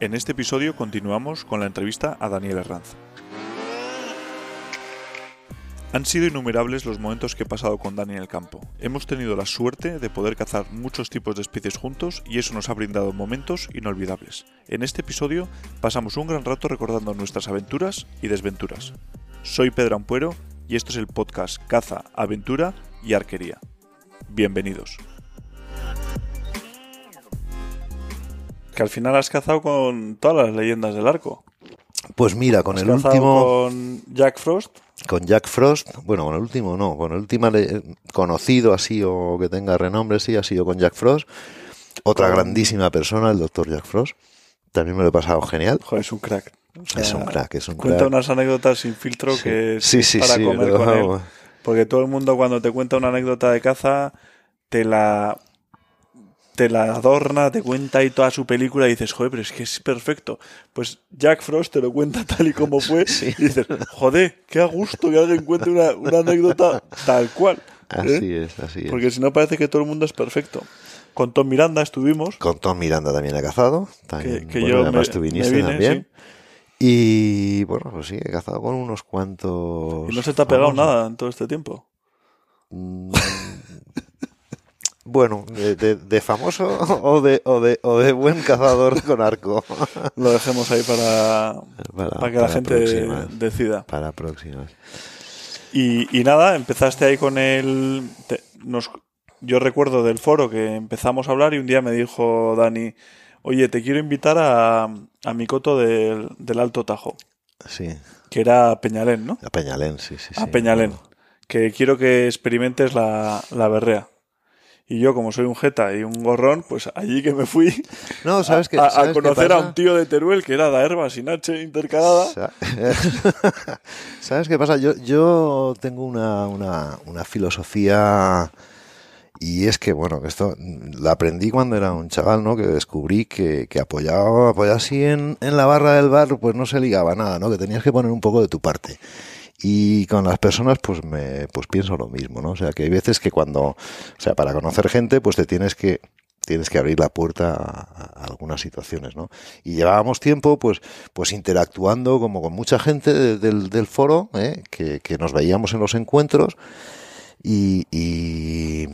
En este episodio continuamos con la entrevista a Daniel Herranz. Han sido innumerables los momentos que he pasado con Dani en el campo. Hemos tenido la suerte de poder cazar muchos tipos de especies juntos y eso nos ha brindado momentos inolvidables. En este episodio pasamos un gran rato recordando nuestras aventuras y desventuras. Soy Pedro Ampuero y esto es el podcast Caza, Aventura y Arquería. Bienvenidos. Que al final has cazado con todas las leyendas del arco. Pues mira, con Has el cazado último, con Jack Frost, con Jack Frost, bueno, con el último no, con el último conocido así o que tenga renombre, sí, ha sido con Jack Frost. Otra Con- grandísima persona, el doctor Jack Frost. También me lo he pasado genial. joder, es un crack. O sea, es un crack, es un Cuenta crack. unas anécdotas sin filtro Sí. que es Sí, sí, para sí, comer con él. Porque todo el mundo cuando te cuenta una anécdota de caza te la te la adorna, te cuenta ahí toda su película y dices, joder, pero es que es perfecto. Pues Jack Frost te lo cuenta tal y como fue Sí. y dices, joder, qué a gusto que alguien cuente una, una anécdota tal cual. ¿eh? Así es, así es. Porque si no parece que todo el mundo es perfecto. Con Tom Miranda estuvimos, Con Tom Miranda también he cazado. También, que bueno, yo además me, tú me viniste vine, también. sí. Y bueno, pues sí, he cazado con unos cuantos. Y no se te ha pegado famosos. nada en todo este tiempo. Bueno, de, de- de famoso o de, o, de, o de buen cazador con arco. Lo dejemos ahí para, Para, para que la gente próximas, decida. Para próximas. Y, y nada, empezaste ahí con el... te- nos, yo recuerdo del foro que empezamos a hablar y un día me dijo Dani, oye, te quiero invitar a, a mi coto del, del Alto Tajo, Sí, que era Peñalén, ¿no? a Peñalén, sí, sí. a sí. Peñalén, que quiero que experimentes la, la berrea. Y yo, como soy un jeta y un gorrón, pues allí que me fui No, ¿sabes a, a ¿sabes qué conocer a un tío de Teruel que era da herba sin H intercalada. Sa- ¿Sabes qué pasa? Yo, yo tengo una, una, una filosofía y es que, bueno, que esto la aprendí cuando era un chaval, ¿no? Que descubrí que, que apoyado, apoyado así en, en la barra del bar, pues no se ligaba nada, ¿no? Que tenías que poner un poco de tu parte. Y con las personas, pues me, pues pienso lo mismo, ¿no? O sea, que hay veces que cuando, o sea, para conocer gente, pues te tienes que, tienes que abrir la puerta a, algunas situaciones, ¿no? Y llevábamos tiempo, pues, pues interactuando como con mucha gente de- del, del foro, ¿eh? que, que nos veíamos en los encuentros y, y,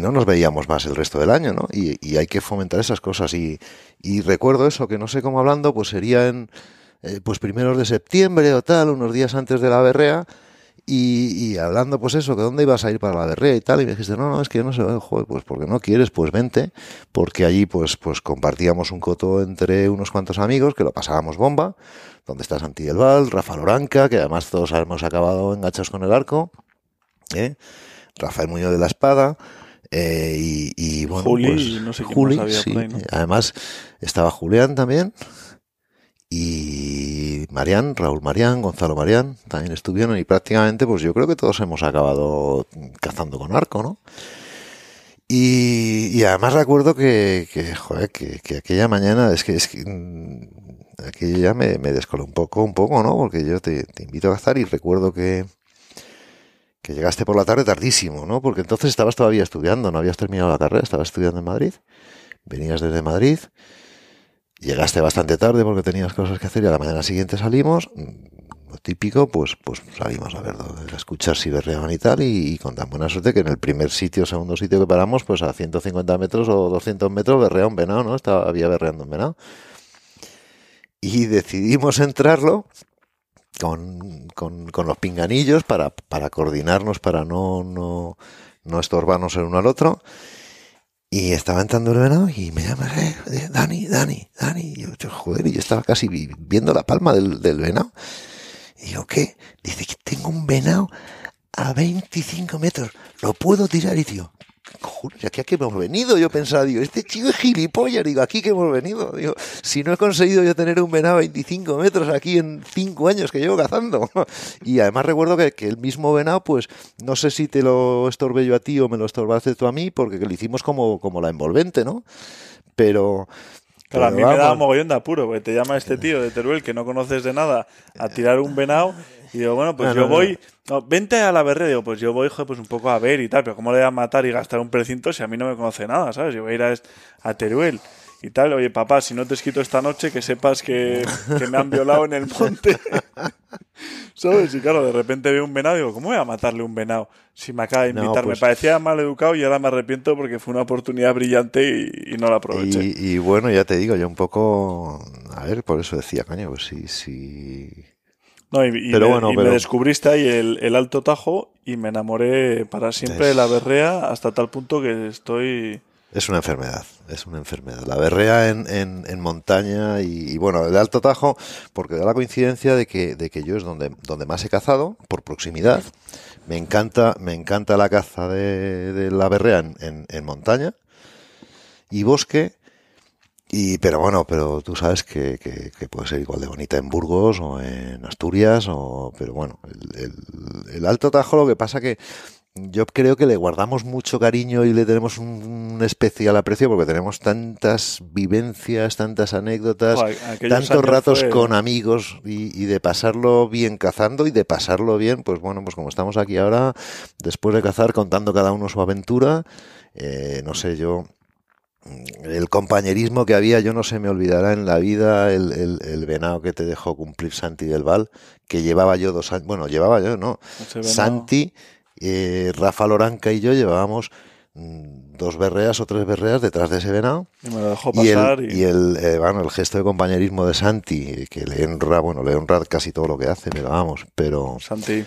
no nos veíamos más el resto del año, ¿no? Y, y hay que fomentar esas cosas. Y, y recuerdo eso, que no sé cómo hablando, pues sería en, eh, pues primeros de septiembre o tal, unos días antes de la berrea, y, y hablando, pues eso, que dónde ibas a ir para la berrea y tal, y me dijiste, no, no, es que yo no sé, joder, pues porque no quieres, pues vente, porque allí pues, pues compartíamos un coto entre unos cuantos amigos, que lo pasábamos bomba, donde está Santi del Val, Rafa Loranca, que además todos hemos acabado enganchados con el arco, ¿eh? Rafael Muñoz de la Espada, eh, y, y bueno, Juli, pues, no sé Juli, sí. ahí, ¿no? Además, estaba Julián también, y Marián, Raúl Marián, Gonzalo Marián, también estuvieron y prácticamente pues yo creo que todos hemos acabado cazando con arco, ¿no? Y, y además recuerdo que, que que, que aquella mañana, es que, es que mm, aquello ya me, me descoló un poco, un poco, ¿no? Porque yo te, te invito a cazar y recuerdo que, que llegaste por la tarde tardísimo, ¿no? Porque entonces estabas todavía estudiando, no habías terminado la carrera, estabas estudiando en Madrid, venías desde Madrid, llegaste bastante tarde porque tenías cosas que hacer y a la mañana siguiente salimos, mm, lo típico, pues, pues salimos a ver, a escuchar si berreaban y tal, y, y con tan buena suerte que en el primer sitio, segundo sitio que paramos, pues a 150 metros o 200 metros berrea un venado, ¿no? Estaba, había berreando un venado. Y decidimos entrarlo con, con, con los pinganillos para, para coordinarnos, para no, no, no estorbarnos el uno al otro. Y estaba entrando el venado y me llama, eh, eh, Dani, Dani, Dani. Y yo, joder, y yo estaba casi vi- viendo la palma del, venado. Y yo, ¿qué? Dice que tengo un venado a 25 metros. ¿Lo puedo tirar? Y digo, joder, aquí a qué hemos venido. Yo pensaba, digo, este chico es gilipollas. Digo, aquí que hemos venido. Digo, si no he conseguido yo tener un venado a 25 metros aquí en 5 años que llevo cazando. Y además recuerdo que, que el mismo venado, pues, no sé si te lo estorbé yo a ti o me lo estorbaste tú a mí, porque lo hicimos como, como la envolvente, ¿no? Pero... Claro, a mí me da mogollón de apuro, porque te llama este tío de Teruel que no conoces de nada a tirar un venado y digo, bueno, pues No, yo no, voy, no, vente a la berrea, digo, pues yo voy, joder, pues un poco a ver y tal, pero ¿cómo le voy a matar y gastar un precinto si a mí no me conoce nada, ¿sabes? Yo voy a ir a Teruel. Y tal. Oye, papá, si no te esquito esta noche, que sepas que, que me han violado en el monte. ¿Sabes? Y claro, de repente veo un venado y digo, ¿cómo voy a matarle un venado? Si me acaba de No, invitar. pues- Me parecía mal educado y ahora me arrepiento porque fue una oportunidad brillante y, y no la aproveché. Y, y bueno, ya te digo, yo un poco, a ver, por eso decía, coño, pues sí, sí. No, y, y Pero me, bueno, me pero- descubriste ahí el, el Alto Tajo y me enamoré para siempre de la berrea hasta tal punto que estoy... Es una enfermedad, es una enfermedad. La berrea en, en, en montaña y, bueno, el Alto Tajo, porque da la coincidencia de que, de que yo es donde, donde más he cazado, por proximidad. Me encanta, me encanta la caza de, la berrea en, en, montaña y bosque. Y, pero bueno, pero tú sabes que, que, puede ser igual de bonita en Burgos o en Asturias, o, pero bueno, el, el- el Alto Tajo lo que pasa que yo creo que le guardamos mucho cariño y le tenemos un, especial aprecio porque tenemos tantas vivencias, tantas anécdotas, Joder, tantos ratos fue- con amigos y, y de pasarlo bien cazando y de pasarlo bien, pues bueno, pues como estamos aquí ahora, después de cazar, contando cada uno su aventura, eh, no sé, yo el compañerismo que había, yo no se me olvidará en la vida el, el, el venado que te dejó cumplir Santi del Val, que llevaba yo dos años, bueno, llevaba yo, no. Santi, eh, Rafa Loranca y yo llevábamos mm, dos berreas o tres berreas detrás de ese venado. Y me lo dejó Y pasar el, y, y el, eh, bueno, el gesto de compañerismo de Santi, que le honra, bueno, le honra casi todo lo que hace, pero vamos, pero, Santi.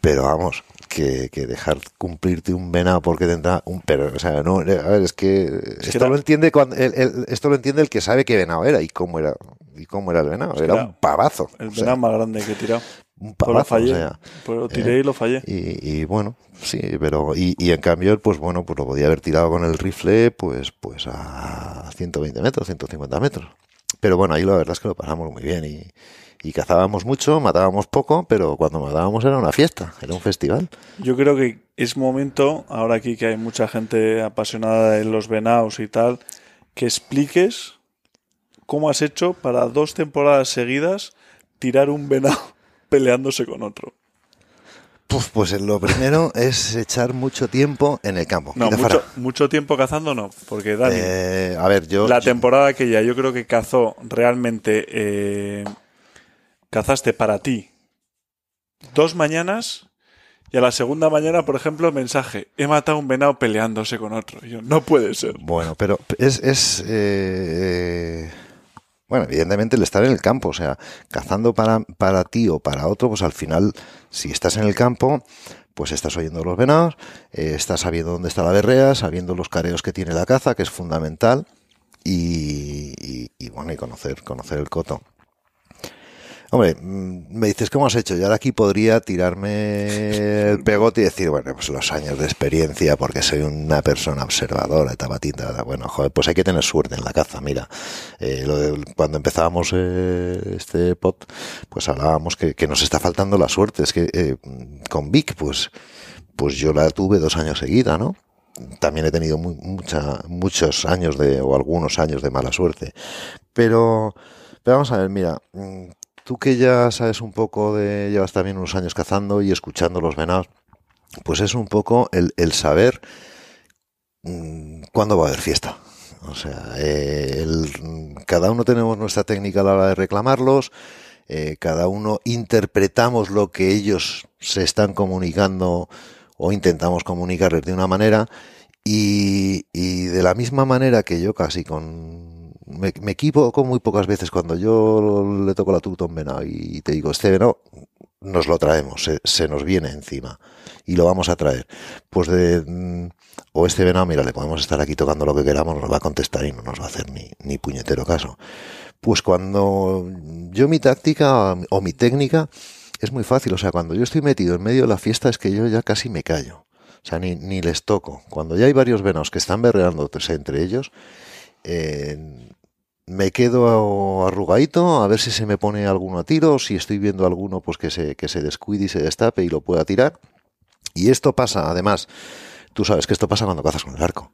pero vamos, que, que dejar cumplirte un venado porque tendrá un pero, o sea, no, a ver, es que esto lo entiende cuando, el- el- esto lo entiende el que sabe qué venado era y cómo era, y cómo era el venado, era, un pavazo, El sea, venado más grande que he tirado. Un Pues lo pavazo, o sea, Pues lo tiré y lo fallé. y, y bueno, sí, pero y, y en cambio, pues bueno, pues lo podía haber tirado con el rifle, pues, pues a 120 metros, 150 metros. Pero bueno, ahí la verdad es que lo pasamos muy bien y, y cazábamos mucho, matábamos poco, pero cuando matábamos era una fiesta, era un festival. Yo creo que es momento, ahora aquí que hay mucha gente apasionada en los venados y tal, que expliques cómo has hecho para dos temporadas seguidas tirar un venado peleándose con otro. Pues, pues lo primero es echar mucho tiempo en el campo. No, mucho, tiempo cazando no, porque Dani, Eh, a ver, yo... la yo- temporada aquella yo creo que cazó realmente, eh, cazaste para ti dos mañanas y a la segunda mañana, por ejemplo, mensaje, he matado a un venado peleándose con otro. Y yo, no puede ser. Bueno, pero es, es eh, bueno, evidentemente el estar en el campo, o sea, cazando para, para ti o para otro, pues al final, si estás en el campo, pues estás oyendo los venados, eh, estás sabiendo dónde está la berrea, sabiendo los careos que tiene la caza, que es fundamental, y, y- y, bueno, y conocer, conocer el coto. Hombre, mm, me dices, ¿cómo has hecho? Yo ahora aquí podría tirarme el pegote y decir, bueno, pues los años de experiencia, porque soy una persona observadora, tabatita. Bueno, joder, pues hay que tener suerte en la caza. Mira, eh, cuando empezábamos eh, este pot, pues hablábamos que, nos está faltando la suerte. Es que eh, con Vic, pues, pues yo la tuve dos años seguida, ¿no? También he tenido mu- mucha, muchos años de, o algunos años de mala suerte. Pero, pero vamos a ver, mira, mm, tú que ya sabes un poco de, llevas también unos años cazando y escuchando los venados, pues es un poco el, el saber mm, cuándo va a haber fiesta. O sea, eh, cada uno tenemos nuestra técnica a la hora de reclamarlos, eh, cada uno interpretamos lo que ellos se están comunicando o intentamos comunicarles de una manera y, y de la misma manera que yo casi con... Me, equivoco muy pocas veces cuando yo le toco la tuta a y te digo, este venado nos lo traemos, se, nos viene encima y lo vamos a traer. Pues de... mm, O este venado, mira, le podemos estar aquí tocando lo que queramos, nos va a contestar y no nos va a hacer ni, ni puñetero caso. Pues cuando yo mi táctica o mi técnica es muy fácil, o sea, cuando yo estoy metido en medio de la fiesta es que yo ya casi me callo. O sea, ni, ni les toco. Cuando ya hay varios venados que están berreando entre ellos, eh, me quedo arrugadito a ver si se me pone alguno a tiro, si estoy viendo alguno pues que se, que se descuide y se destape y lo pueda tirar. Y esto pasa, además, tú sabes que esto pasa cuando cazas con el arco.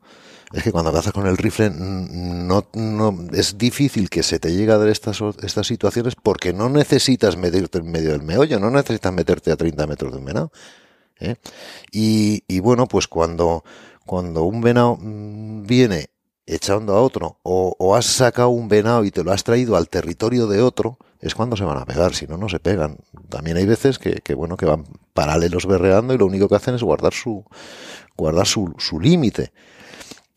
Es que cuando cazas con el rifle no, no es difícil que se te llegue a dar estas, estas situaciones porque no necesitas meterte en medio del meollo, no necesitas meterte a 30 metros de un venado. ¿eh? Y, y bueno, pues cuando, cuando un venado mm, viene echando a otro, o, has sacado un venado y te lo has traído al territorio de otro, es cuando se van a pegar, si no, no se pegan. También hay veces que, bueno, que van paralelos berreando y lo único que hacen es guardar su, guardar su, su límite.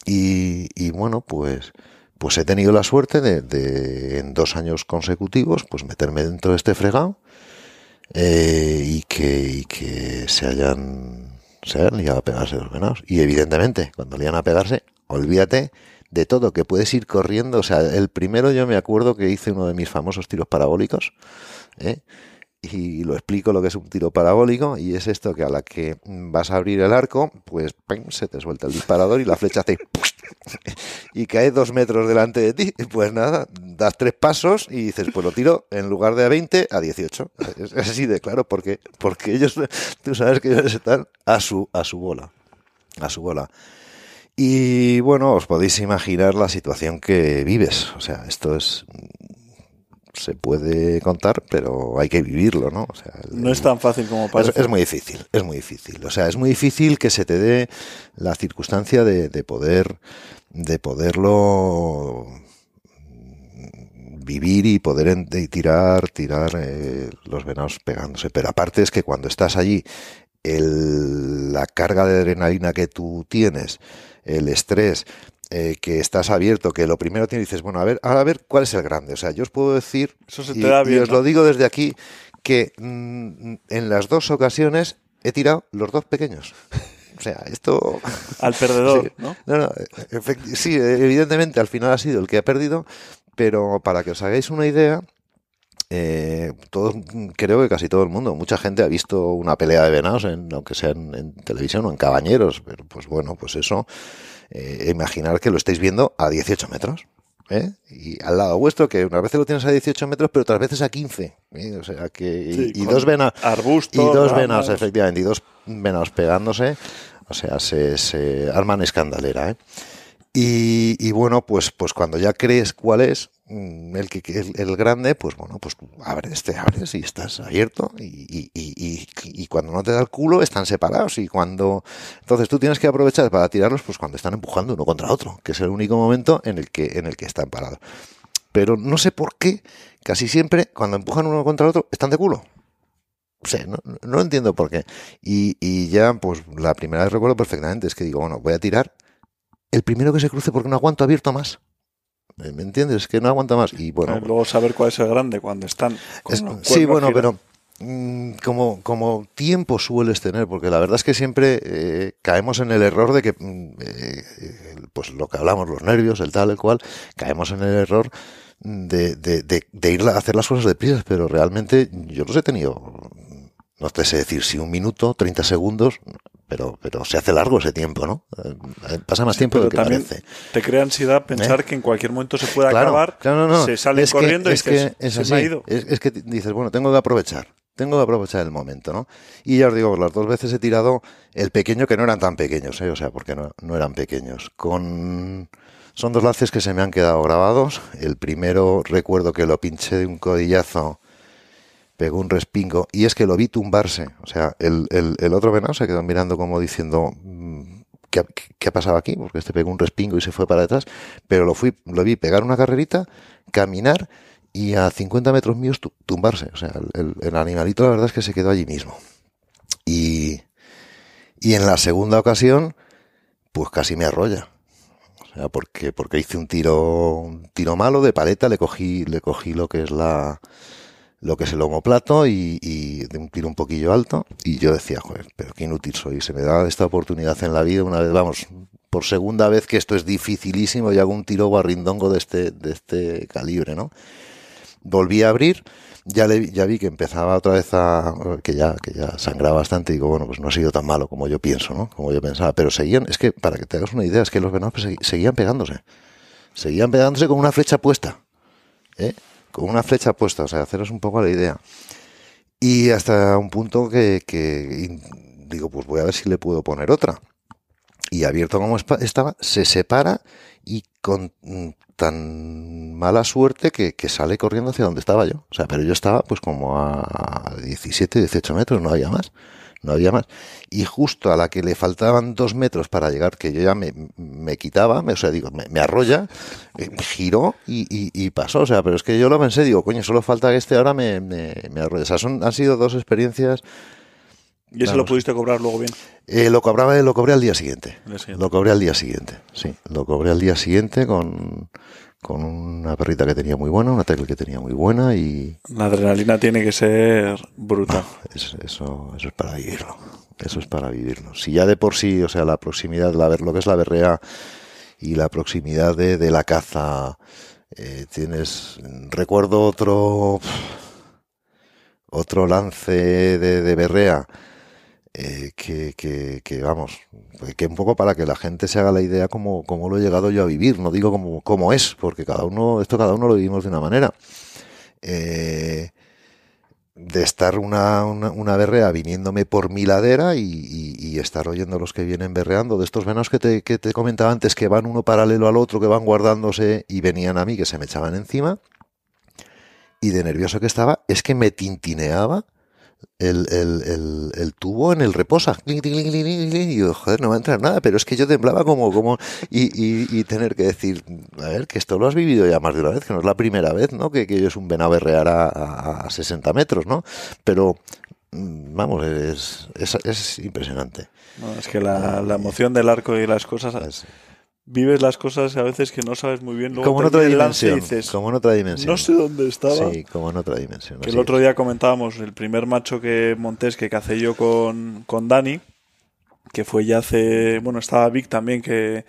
Y, bueno, pues, pues he tenido la suerte de, en dos años consecutivos, pues meterme dentro de este fregado eh, y, que, y que se hayan, se hayan liado a pegarse los venados. Y evidentemente, cuando lian a pegarse, olvídate de todo, que puedes ir corriendo. O sea, el primero yo me acuerdo que hice uno de mis famosos tiros parabólicos, ¿eh? y lo explico lo que es un tiro parabólico, y es esto que a la que vas a abrir el arco, pues se te suelta el disparador y la flecha hace y cae dos metros delante de ti, pues nada, das tres pasos y dices, pues lo tiro en lugar de a 20 a 18. Es así de claro, porque, porque ellos, tú sabes que ellos están a su, a su bola, a su bola. Y bueno, os podéis imaginar la situación que vives. O sea, esto es se puede contar, pero hay que vivirlo, ¿no? O sea, no es tan fácil como parece. Es, es, muy difícil, es muy difícil. O sea, es muy difícil que se te dé la circunstancia de, de poder, de poderlo vivir y poder tirar, tirar eh, los venados pegándose. Pero aparte es que cuando estás allí, el, la carga de adrenalina que tú tienes, el estrés, eh, que estás abierto, que lo primero tienes dices, bueno, a ver, a ver cuál es el grande. O sea, yo os puedo decir, Eso se te y, da bien, y os ¿no? lo digo desde aquí, que mmm, en las dos ocasiones he tirado los dos pequeños. O sea, esto... Al perdedor, sí, ¿no? No, no, sí, evidentemente al final ha sido el que ha perdido, pero para que os hagáis una idea, eh, todos, creo que casi todo el mundo, mucha gente ha visto una pelea de venados, en, aunque sea en, en televisión o en cabañeros, pero pues bueno, pues eso, eh, imaginar que lo estáis viendo a 18 metros. ¿Eh? Y al lado vuestro, que unas veces lo tienes a 18 metros, pero otras veces a 15. ¿eh? O sea que. Sí, y, y dos venados. Arbustos. Y dos venados, efectivamente. Y dos venados pegándose. O sea, se, se arman escandalera. ¿eh? Y, bueno, pues, pues cuando ya crees cuál es el, que, el, el grande, pues bueno, pues abres, te abres y estás abierto. Y, y, cuando no te da el culo, están separados. Y cuando. Entonces tú tienes que aprovechar para tirarlos, pues cuando están empujando uno contra otro, que es el único momento en el que, en el que están parados. Pero no sé por qué, casi siempre, cuando empujan uno contra otro, están de culo. No, no entiendo por qué. Y, y ya, pues la primera vez recuerdo perfectamente, es que digo, bueno, voy a tirar el primero que se cruce porque no aguanto abierto más. ¿Me entiendes? Que no aguanta más. Y bueno. Eh, luego saber cuál es el grande cuando están. Es, sí, bueno, pero mmm, como, como tiempo sueles tener, porque la verdad es que siempre eh, caemos en el error de que, eh, pues lo que hablamos, los nervios, el tal, el cual, caemos en el error de, de, de, de ir a hacer las cosas deprisa, pero realmente yo los he tenido, no te sé decir si un minuto, 30 segundos, pero, pero se hace largo ese tiempo, ¿no? Pasa más sí, tiempo del que también parece. Te crea ansiedad pensar ¿Eh? que en cualquier momento se puede claro, acabar, claro, no, no. se salen es corriendo que, y es que es se así. me ha ido. Es, es, que dices, bueno, tengo que aprovechar. Tengo que aprovechar el momento, ¿no? Y ya os digo, las dos veces he tirado el pequeño que no eran tan pequeños, ¿eh? O sea, porque no, no eran pequeños. Con... Son dos lances que se me han quedado grabados. El primero recuerdo que lo pinché de un codillazo pegó un respingo y es que lo vi tumbarse. O sea, el, el, otro venado se quedó mirando como diciendo, mm, ¿qué, ¿qué, ha pasado aquí? Porque este pegó un respingo y se fue para detrás. Pero lo, fui, lo vi pegar una carrerita, caminar y a 50 metros míos tumbarse. O sea, el, el, animalito la verdad es que se quedó allí mismo. Y, y en la segunda ocasión, pues casi me arrolla. O sea, porque, porque hice un tiro, un tiro malo de paleta, le cogí, le cogí lo que es la, lo que es el homoplato y, de un tiro un poquillo alto. Y yo decía, joder, pero qué inútil soy. Se me da esta oportunidad en la vida una vez, vamos, por segunda vez que esto es dificilísimo y hago un tiro guarrindongo de este, de este calibre, ¿no? Volví a abrir, ya, ya vi que empezaba otra vez a, que ya, que ya sangraba bastante y digo, bueno, pues no ha sido tan malo como yo pienso, ¿no? Como yo pensaba. Pero seguían, es que, para que te hagas una idea, es que los venados pues, seguían pegándose. Seguían pegándose con una flecha puesta. ¿Eh? Con una flecha puesta, o sea, haceros un poco la idea. Y hasta un punto que, digo, pues voy a ver si le puedo poner otra. Y abierto como estaba, se separa y con tan mala suerte que, que, sale corriendo hacia donde estaba yo. O sea, pero yo estaba pues como a 17, 18 metros, no había más. No había más. Y justo a la que le faltaban dos metros para llegar, que yo ya me, me quitaba, me, o sea, digo, me, arrolla, eh, giró y, y, pasó. O sea, pero es que yo lo pensé, digo, coño, solo falta que este ahora me, me, arrolla. O sea, son, han sido dos experiencias. ¿Y eso lo pudiste cobrar luego bien? Eh, lo, cobraba, lo cobré al día siguiente. Lo cobré al día siguiente, sí. Lo cobré al día siguiente con con una perrita que tenía muy buena, una tecla que tenía muy buena y... La adrenalina tiene que ser brutal. eso, eso es para vivirlo. Eso es para vivirlo. Si ya de por sí, o sea, la proximidad, la, lo que es la berrea y la proximidad de, la caza, eh, tienes... Recuerdo otro... Otro lance de, de berrea eh, que, que, vamos, que un poco para que la gente se haga la idea como, como lo he llegado yo a vivir, no digo como, como es, porque cada uno, esto cada uno lo vivimos de una manera. Eh, de estar una, una, berrea viniéndome por mi ladera y, y, estar oyendo los que vienen berreando, de estos venos que te, que te comentaba antes, que van uno paralelo al otro, que van guardándose y venían a mí, que se me echaban encima, y de nervioso que estaba, es que me tintineaba el, el, el, tubo en el reposa. Y yo, joder, no va a entrar nada, pero es que yo temblaba como, como, y, y, tener que decir, a ver, que esto lo has vivido ya más de una vez, que no es la primera vez, ¿no? Que, que es un venado berrear a, a, 60 metros, ¿no? Pero, mm, vamos, es, es, es impresionante. es que la, la, emoción del arco y las cosas vives las cosas a veces que no sabes muy bien. como en otra dimensión. como en otra dimensión. No sé dónde estaba. Sí, como en otra dimensión. el otro día comentábamos el primer macho que montés que cacé yo con, con Dani, que fue ya hace. Bueno, estaba Vic también que,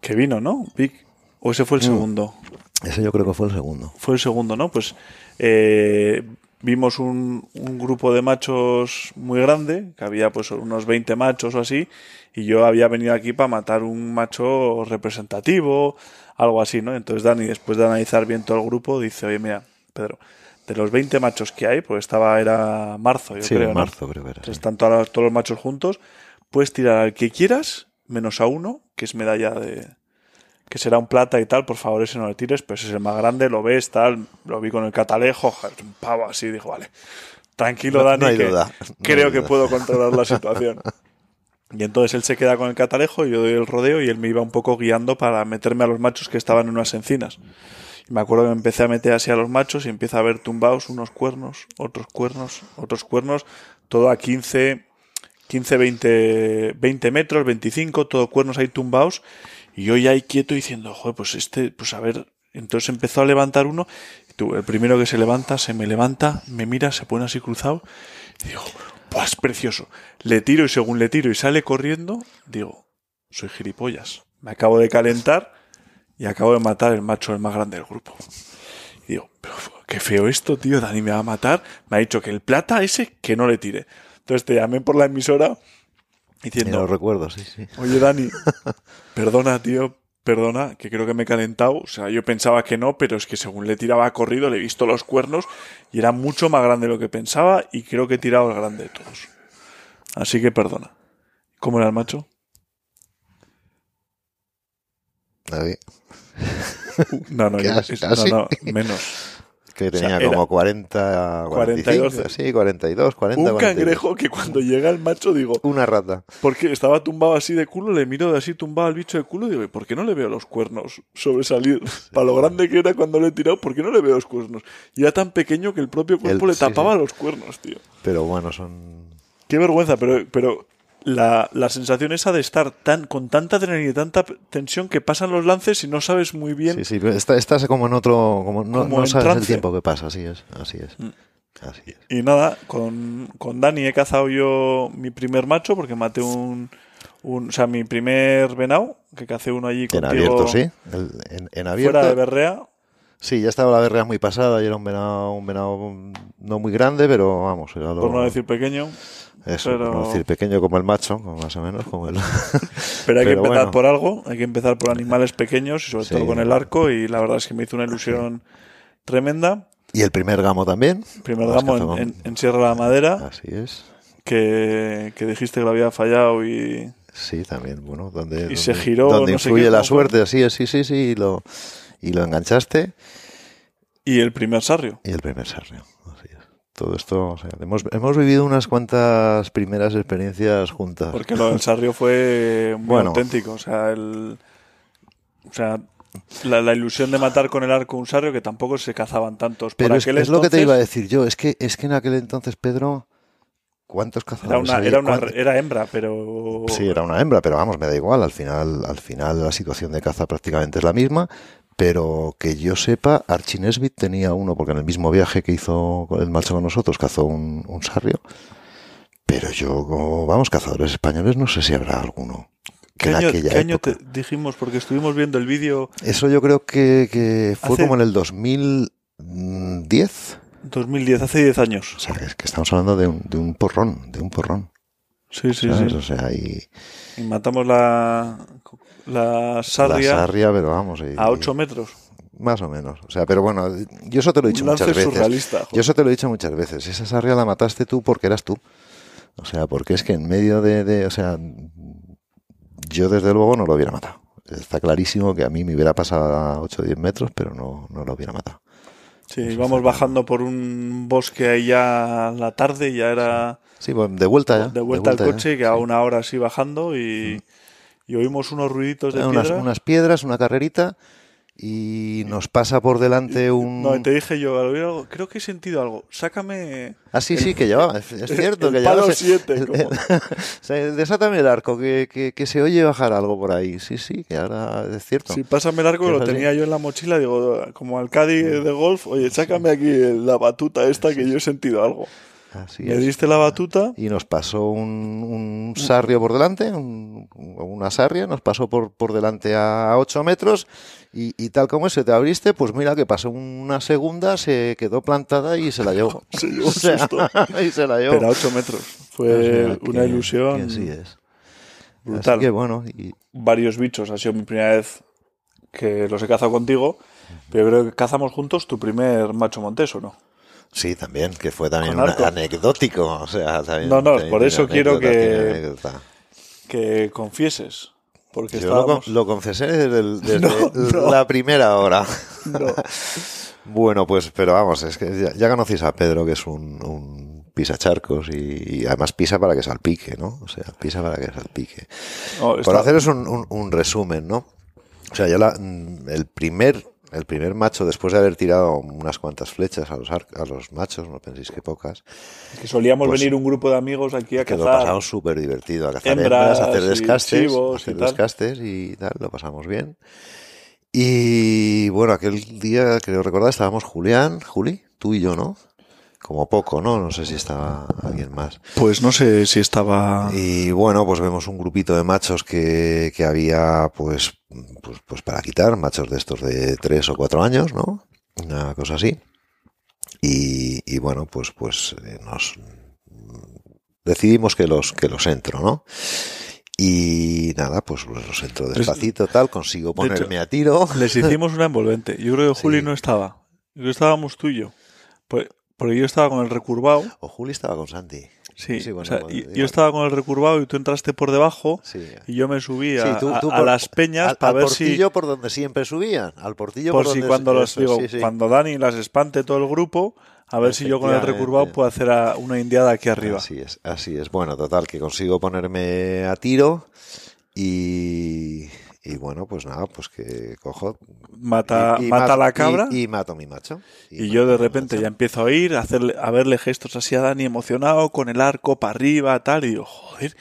que vino, ¿no? Vic. ¿O ese fue el mm. segundo? Ese yo creo que fue el segundo. Fue el segundo, ¿no? Pues eh, vimos un, un, grupo de machos muy grande, que había pues unos 20 machos o así, y yo había venido aquí para matar un macho representativo, algo así, ¿no? Entonces Dani, después de analizar bien todo el grupo, dice, oye, mira, Pedro, de los 20 machos que hay, pues estaba, era marzo, yo creo. marzo, creo que era. Están todos, todos los machos juntos, puedes tirar al que quieras, menos a uno, que es medalla de, que será un plata y tal, por favor ese no le tires, pero ese es el más grande, lo ves, tal, lo vi con el catalejo, un pavo así, dijo, vale, tranquilo Dani, que creo que puedo controlar la situación. Y entonces él se queda con el catalejo y yo doy el rodeo y él me iba un poco guiando para meterme a los machos que estaban en unas encinas. Y me acuerdo que me empecé a meter así a los machos y empieza a ver tumbados unos cuernos, otros cuernos, otros cuernos, todo a 15, 15, 20, 20 metros, 25, todo cuernos ahí tumbados. Y yo ya ahí quieto diciendo, joder, pues este, pues a ver. Entonces empezó a levantar uno. Y tú, el primero que se levanta, se me levanta, me mira, se pone así cruzado. Y digo, pues precioso. Le tiro y según le tiro y sale corriendo, digo, soy gilipollas. Me acabo de calentar y acabo de matar el macho el más grande del grupo. Y digo, pero qué feo esto, tío, Dani me va a matar. Me ha dicho que el plata ese que no le tire. Entonces te llamé por la emisora diciendo... lo recuerdo, sí, sí. Oye, Dani, perdona, tío, perdona, que creo que me he calentado. O sea, yo pensaba que no, pero es que según le tiraba corrido, le he visto los cuernos y era mucho más grande de lo que pensaba y creo que he tirado el grande de todos. Así que perdona. ¿Cómo era el macho? David. No, no, no, no, menos que tenía como 40, 42, sí, 42, 40. Un cangrejo que cuando llega el macho digo... Una rata. Porque estaba tumbado así de culo, le miro de así tumbado al bicho de culo y digo, ¿por qué no le veo los cuernos sobresalir? Para lo grande que era cuando le he tirado, ¿por qué no le veo los cuernos? Y era tan pequeño que el propio cuerpo le tapaba los cuernos, tío. Pero bueno, son... Qué vergüenza, pero, pero la, la, sensación esa de estar tan con tanta adrenalina y tanta tensión que pasan los lances y no sabes muy bien. Sí, sí, estás como en otro. Como no, sabes el tiempo que pasa, así es. Así es. Mm. Así es. Y nada, con, con Dani he cazado yo mi primer macho porque maté un. un o sea, mi primer venado, que cacé uno allí En abierto, sí. en, en, abierto. Fuera de berrea. Sí, ya estaba la berrea muy pasada y era un venado, un venado no muy grande, pero vamos. Era Por no decir pequeño. Eso, pero... decir, pequeño como el macho, más o menos como el... pero hay que empezar por algo, hay que empezar por animales pequeños y sobre todo con el arco y la verdad es que me hizo una ilusión tremenda. Y el primer gamo también. El primer gamo en, Sierra de la Madera. Así es. Que, que dijiste que lo había fallado y... Sí, también, bueno, donde, y se giró, donde influye la suerte, así es, sí, sí, sí, y lo, y lo enganchaste. Y el primer sarrio. Y el primer sarrio. Todo esto, o sea, hemos, hemos vivido unas cuantas primeras experiencias juntas. Porque lo del Sarrio fue muy Bueno. auténtico. O sea, el, o sea la, la ilusión de matar con el arco un Sarrio que tampoco se cazaban tantos. Pero Por es, aquel es lo que te iba a decir yo, es que, es que en aquel entonces, Pedro, ¿cuántos Era cazadores una, había? era, una, ¿Cuán- era hembra, pero. Sí, era una hembra, pero vamos, me da igual. Al final, al final la situación de caza prácticamente es la misma. Pero que yo sepa, Archie Nesbitt tenía uno, porque en el mismo viaje que hizo el macho con nosotros, cazó un, un sarrio. Pero yo, vamos, cazadores españoles, no sé si habrá alguno. Que ¿Qué año, qué año te dijimos? Porque estuvimos viendo el vídeo Eso yo creo que, que fue Hace- como en el 2010. 2010, hace 10 años. O sea, es que estamos hablando de un, de un porrón, de un porrón. Sí, sí, ¿sabes? sí. O sea, y Y matamos la, la sarria la sarria, pero vamos. y- a 8 metros. Más o menos. O sea, pero bueno, yo eso te lo he dicho lance muchas veces. surrealista. joder. Yo eso te lo he dicho muchas veces. Esa sarria la mataste tú porque eras tú. O sea, porque es que en medio de, de- o sea, yo desde luego no lo hubiera matado. Está clarísimo que a mí me hubiera pasado a 8 o 10 metros, pero no, no lo hubiera matado. Sí, íbamos bajando por un bosque ahí ya la tarde, ya era Sí, bueno, de vuelta ya. de vuelta al ya, coche, que a sí. una hora así bajando y, y oímos unos ruiditos de unas, piedra. unas piedras, una carrerita y nos pasa por delante un... No, te dije yo, al oír algo, creo que he sentido algo. Sácame. Ah, sí, sí, que llevaba, es cierto, el que palo llevaba... siete, el- como- desátame el arco, que, que, que se oye bajar algo por ahí. Sí, sí, que ahora es cierto. Si pásame el arco, ¿Es lo tenía yo en la mochila, digo, como al Cádiz de golf, oye, sácame aquí la batuta esta que yo he sentido algo. Así Me es. diste la batuta, Y nos pasó un, un sarrio por delante, un- una sarria, nos pasó por, por delante a 8 metros y, y tal como se te abriste, pues mira que pasó una segunda, se quedó plantada y se la llevó. Se llevó un O sea, susto. y se la llevó. pero a 8 metros. Fue O sea, una que- ilusión que así es. brutal. Así que bueno, y, Varios bichos, ha sido mi primera vez que los he cazado contigo, pero creo que cazamos juntos tu primer macho montés, ¿o no? Sí, también, que fue también un anecdótico. O sea, también, No, no, también por eso quiero que-. Que confieses, porque Yo lo, con- estábamos... lo confesé desde, el- desde No, no. la primera hora. No. Bueno, pues, pero vamos, es que ya, ya conocéis a Pedro, que es un, un pisacharcos y, y además pisa para que salpique, ¿no? O sea, pisa para que salpique. Por haceros un, un- un resumen, ¿no? O sea, yo la- mm, el primer el primer macho, después de haber tirado unas cuantas flechas a los, a los machos, no penséis que pocas, que solíamos pues- venir un grupo de amigos aquí a que lo cazar. pasamos súper divertido, a cazar hembras hembras, a hacer descastes, a hacer y descastes y tal, lo pasamos bien. Y bueno, aquel día, creo recordar, estábamos Julián, Juli, tú y yo, ¿no? Como poco, ¿no? No sé si estaba alguien más. Pues no sé si estaba... Y bueno, pues vemos un grupito de machos que, que había, pues, pues, pues para quitar, machos de estos de tres o cuatro años, ¿no? Una cosa así. Y, y bueno, pues, pues eh, nos decidimos que los, que los entro, ¿no? Y nada, pues los entro despacito, tal, consigo hecho, ponerme a tiro. Les hicimos una envolvente. Yo creo que Juli Sí. no estaba. Yo estábamos tú y yo. Pues, porque yo estaba con el recurvado. O Juli estaba con Santi. Sí, Sí, bueno, o sea, bueno, yo estaba con el recurvado y tú entraste por debajo Sí. y yo me subí a, Sí, tú- tú a- a por- las peñas al, para al ver si, portillo por donde siempre subían. Al portillo por por, si donde cuando los eso, digo, cuando Dani las espante todo el grupo, a ver si yo con el recurvado puedo hacer a- una indiada aquí arriba. Así es, así es. Bueno, total, que consigo ponerme a tiro y, y bueno, pues nada, pues que cojo. Mata, y, y mata mato- a la cabra Y, y mato a mi macho. y, yo de repente ya empiezo a oír, a, hacerle, a verle gestos así a Dani emocionado con el arco para arriba, tal, y digo, joder,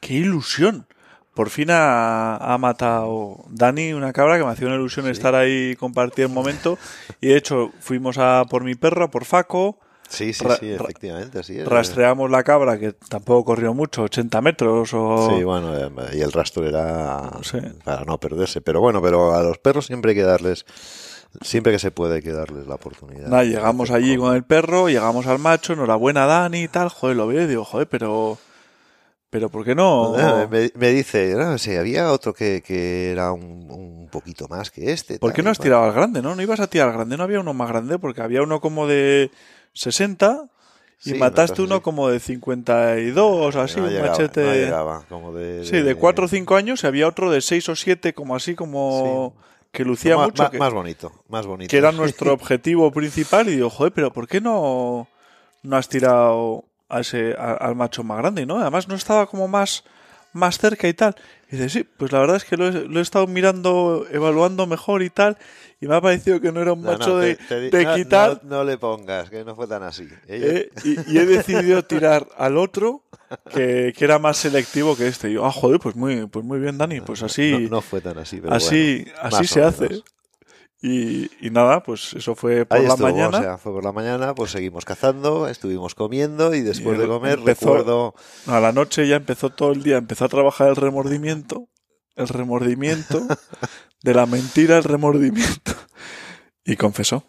qué ilusión. Por fin ha, ha matado Dani una cabra que me hacía una ilusión estar ahí compartir el momento. Y de hecho fuimos a por mi perro, a por Faco, Sí, sí, sí, efectivamente, así es. rastreamos la cabra que tampoco corrió mucho, 80 metros o... Sí, bueno, eh, y el rastro era Sí. para no perderse. Pero bueno, pero a los perros siempre hay que darles, siempre que se puede, hay que darles la oportunidad. Nada, llegamos allí con el perro, llegamos al macho, enhorabuena Dani y tal, joder, lo veo y digo, joder, pero... Pero ¿por qué no? Me, me dice, no, sí, había otro que, que era un, un poquito más que este. ¿Por qué no has tirado al grande, no? No ibas a tirar al grande, no había uno más grande, porque había uno como de 60 y Sí, mataste uno así. como de 52 o así, No un llegaba, machete. no llegaba, como de, Sí, de 4 o 5 años y había otro de 6 o 7, como así, como que lucía Ma- mucho. ma- que, más bonito, más bonito. que era nuestro objetivo principal y digo, joder, pero ¿por qué no, no has tirado a ese, al macho más grande, ¿no? Además no estaba como más, más cerca y tal. Y dice, sí, pues la verdad es que lo he, estado mirando, evaluando mejor y tal, y me ha parecido que no era un macho de, quitar. No, le pongas, que no fue tan así. Eh, y, he decidido tirar al otro, que, era más selectivo que este. Y yo, ah, joder, pues muy, pues muy bien, Dani, pues así. No, fue tan así, pero Así, así se hace. Y, nada, pues eso fue por la mañana. O sea, fue por la mañana, pues seguimos cazando, estuvimos comiendo y después de comer recuerdo... A la noche ya empezó todo el día, empezó a trabajar el remordimiento, el remordimiento, de la mentira el remordimiento. Y confesó.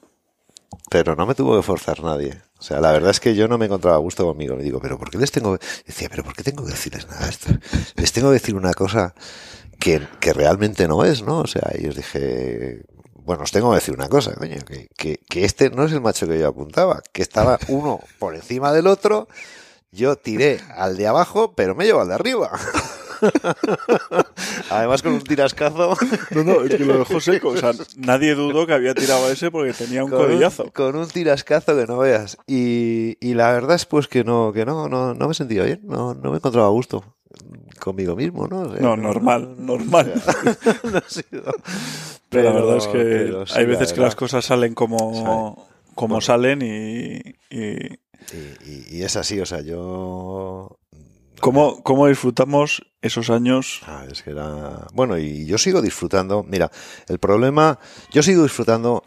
Pero no me tuvo que forzar nadie. O sea, la verdad es que yo no me encontraba a gusto conmigo. Me digo, pero ¿por qué les tengo Decía, pero ¿por qué tengo que decirles nada esto? Les tengo que decir una cosa que, que realmente no es, ¿no? O sea, y os dije, bueno, os tengo que decir una cosa, coño, que, que, este no es el macho que yo apuntaba, que estaba uno por encima del otro, yo tiré al de abajo, pero me llevo al de arriba. Además con un tirascazo. No, no, es que lo dejó seco. O sea, nadie dudó que había tirado a ese porque tenía un codillazo. con un tirascazo que no veas. Y, y, la verdad es pues que no, que no, no, no me sentía bien, no, no me encontraba a gusto conmigo mismo, ¿no? no, normal, normal. pero, la verdad es que hay veces que las cosas salen como, como salen y y, es así, o sea, yo... ¿Cómo, ¿Cómo, disfrutamos esos años? Ah, es que era... Bueno, y yo sigo disfrutando. Mira, el problema, yo sigo disfrutando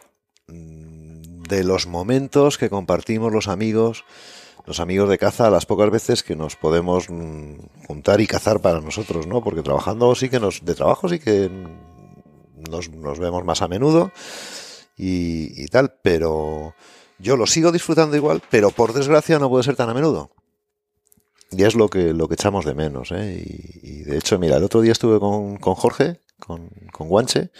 mm, de los momentos que compartimos los amigos los amigos de caza las pocas veces que nos podemos mm, juntar y cazar para nosotros, ¿no? Porque trabajando sí que nos, de trabajo sí que nos, vemos más a menudo y, tal, pero yo lo sigo disfrutando igual, pero por desgracia no puede ser tan a menudo. Y es lo que, lo que echamos de menos, ¿eh? Y, de hecho, mira, el otro día estuve con, con Jorge, con, con Guanche,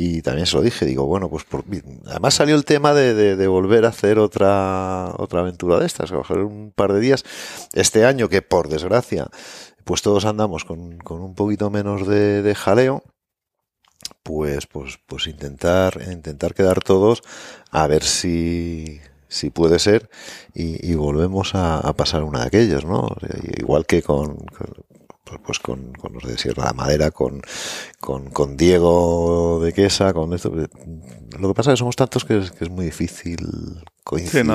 y también se lo dije, digo, bueno, pues por, además salió el tema de, de, volver a hacer otra, otra aventura de estas, coger un par de días. Este año que por desgracia, pues todos andamos con, con un poquito menos de, jaleo, pues, pues, pues intentar, intentar quedar todos a ver si, si puede ser, y, volvemos a, pasar una de aquellas, ¿no? Igual que con, pues con, con, los de Sierra de Madera, con, con, con, Diego de Quesa, con esto. Lo que pasa es que somos tantos que es, que es muy difícil coincidir.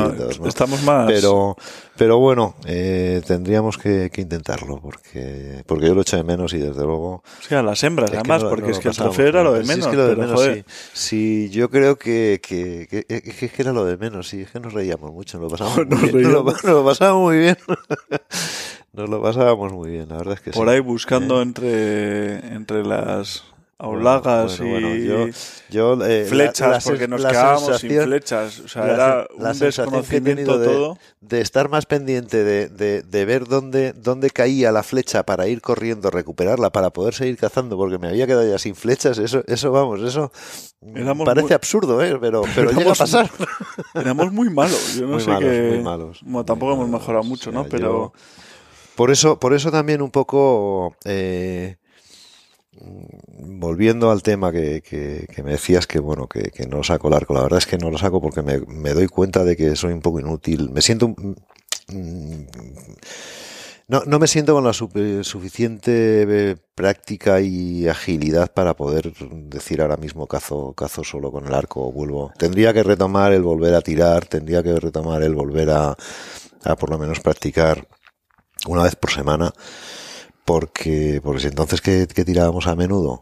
Estamos más. Pero, pero bueno, eh, tendríamos que, que, intentarlo, porque, porque yo lo echo de menos y desde luego. O sea, las hembras, además, porque es que el trofeo era lo de menos. Sí, es que lo de menos, sí. sí. yo creo que, que, que, era lo de menos, sí, es que nos reíamos mucho, nos lo pasamos, muy, bien, lo pasamos muy bien. Nos lo pasábamos muy bien, la verdad es que Por ahí buscando ¿Eh? entre, entre las aulagas y yo, eh, flechas, porque nos quedábamos sin flechas. O sea, era un desconocimiento de, todo. De estar más pendiente de, de, de, ver dónde, dónde caía la flecha para ir corriendo, recuperarla, para poder seguir cazando, porque me había quedado ya sin flechas. Eso, eso vamos, eso parece absurdo, ¿eh? pero, pero llega a pasar. Éramos muy malos. Yo no sé qué. Muy malos. Bueno, tampoco hemos mejorado mucho, ¿no? Pero. Por eso, por eso también un poco, eh, volviendo al tema que, me decías que bueno, que, no saco el arco. La verdad es que no lo saco porque me, doy cuenta de que soy un poco inútil. Me siento, mm, no, no me siento con la suficiente eh, práctica y agilidad para poder decir ahora mismo cazo, cazo solo con el arco o vuelvo. Tendría que retomar el volver a tirar, tendría que retomar el volver a por lo menos practicar una vez por semana, porque, porque si entonces que, tirábamos a menudo,